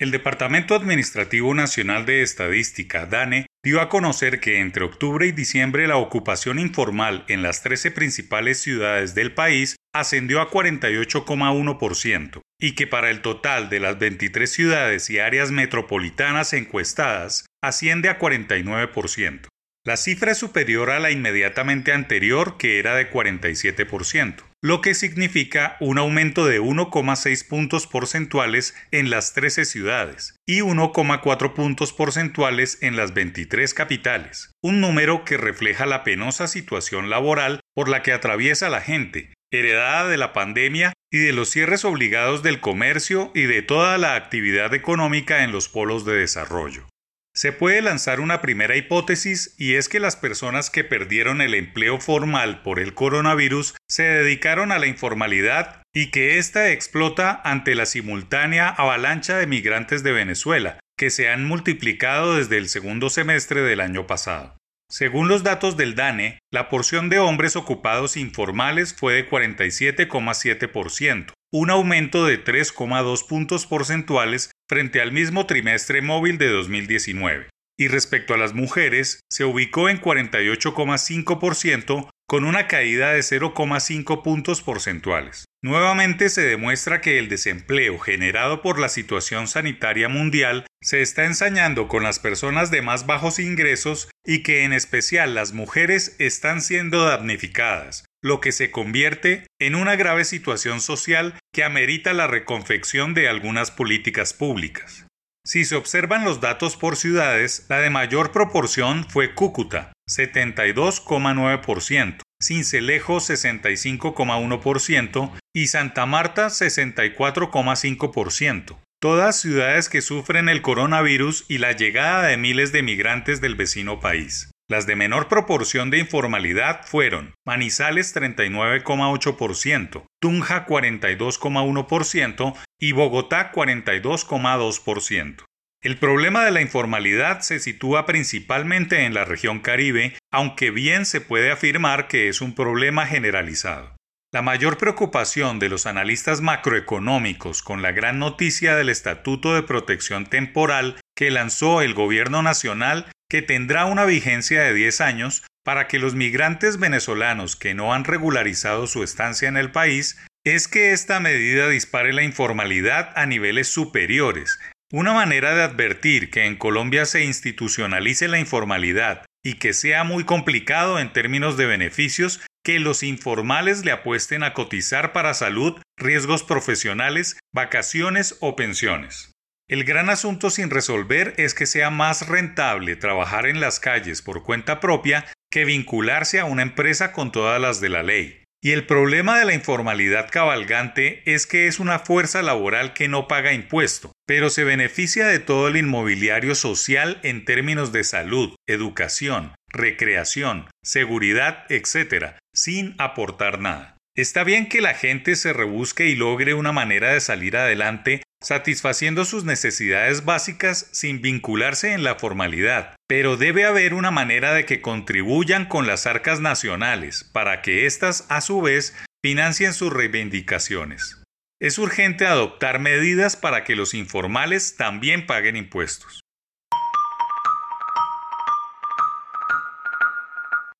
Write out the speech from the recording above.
El Departamento Administrativo Nacional de Estadística, DANE, dio a conocer que entre octubre y diciembre la ocupación informal en las 13 principales ciudades del país ascendió a 48,1% y que para el total de las 23 ciudades y áreas metropolitanas encuestadas asciende a 49%. La cifra es superior a la inmediatamente anterior que era de 47% lo que significa un aumento de 1,6 puntos porcentuales en las 13 ciudades y 1,4 puntos porcentuales en las 23 capitales, un número que refleja la penosa situación laboral por la que atraviesa la gente, heredada de la pandemia y de los cierres obligados del comercio y de toda la actividad económica en los polos de desarrollo. Se puede lanzar una primera hipótesis y es que las personas que perdieron el empleo formal por el coronavirus se dedicaron a la informalidad y que ésta explota ante la simultánea avalancha de migrantes de Venezuela, que se han multiplicado desde el segundo semestre del año pasado. Según los datos del DANE, la porción de hombres ocupados informales fue de 47,7%, un aumento de 3,2 puntos porcentuales frente al mismo trimestre móvil de 2019. Y respecto a las mujeres, se ubicó en 48,5% con una caída de 0,5 puntos porcentuales. Nuevamente se demuestra que el desempleo generado por la situación sanitaria mundial se está ensañando con las personas de más bajos ingresos y que en especial las mujeres están siendo damnificadas, lo que se convierte en una grave situación social que amerita la reconfección de algunas políticas públicas. Si se observan los datos por ciudades, la de mayor proporción fue Cúcuta, 72,9%, Cincelejo 65,1% y Santa Marta 64,5%. Todas ciudades que sufren el coronavirus y la llegada de miles de migrantes del vecino país. Las de menor proporción de informalidad fueron Manizales 39,8%, Tunja 42,1% y Bogotá 42,2%. El problema de la informalidad se sitúa principalmente en la región Caribe, aunque bien se puede afirmar que es un problema generalizado. La mayor preocupación de los analistas macroeconómicos con la gran noticia del Estatuto de Protección Temporal que lanzó el Gobierno Nacional que tendrá una vigencia de 10 años para que los migrantes venezolanos que no han regularizado su estancia en el país es que esta medida dispare la informalidad a niveles superiores, una manera de advertir que en Colombia se institucionalice la informalidad y que sea muy complicado en términos de beneficios que los informales le apuesten a cotizar para salud, riesgos profesionales, vacaciones o pensiones. El gran asunto sin resolver es que sea más rentable trabajar en las calles por cuenta propia que vincularse a una empresa con todas las de la ley. Y el problema de la informalidad cabalgante es que es una fuerza laboral que no paga impuesto, pero se beneficia de todo el inmobiliario social en términos de salud, educación, recreación, seguridad, etc., sin aportar nada. Está bien que la gente se rebusque y logre una manera de salir adelante satisfaciendo sus necesidades básicas sin vincularse en la formalidad, pero debe haber una manera de que contribuyan con las arcas nacionales para que éstas, a su vez, financien sus reivindicaciones. Es urgente adoptar medidas para que los informales también paguen impuestos.